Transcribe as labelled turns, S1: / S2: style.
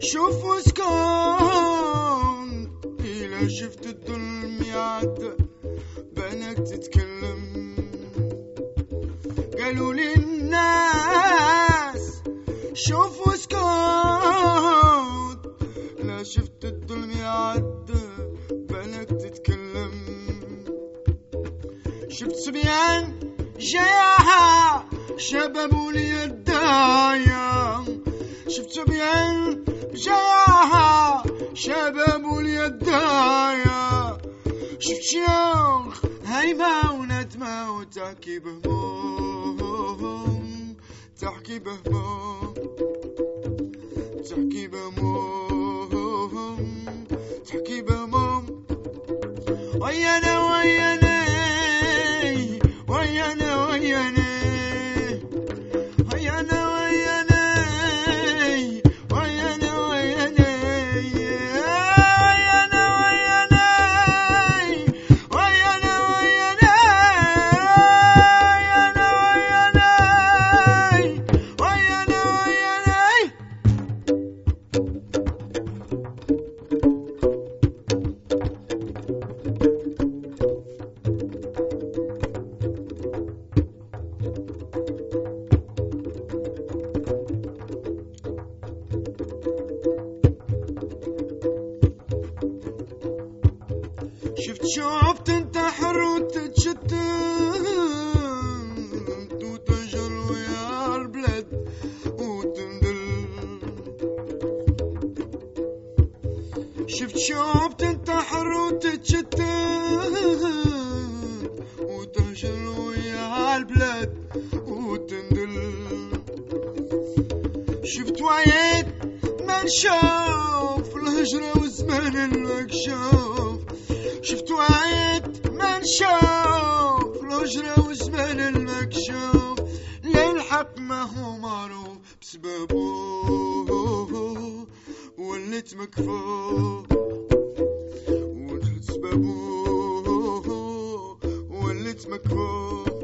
S1: شوفوا سكون إلى شفت الظلم يعد بانك تتكلم. قالوا للناس شوفوا سكون لا شفت الظلم يعد بانك تتكلم. شفت صبيان جاها شباب وليد الدايم. شفت صبيان جاها شباب اليدايا شفت شيوخ هيمة وندمة وتحكي بهموم. تحكي بهموم. تحكي بهموم. تحكي بهموم. ويانا ويانا تنتحر وتتشتت وتهجر ويا البلد وتندل شفت وعيت ما نشوف الهجرة وزمان المكشوف شفت وعيت ما نشوف الهجرة وزمان المكشوف للحق ما هو معروف بسببه وليت مكفوف Well, it's my call.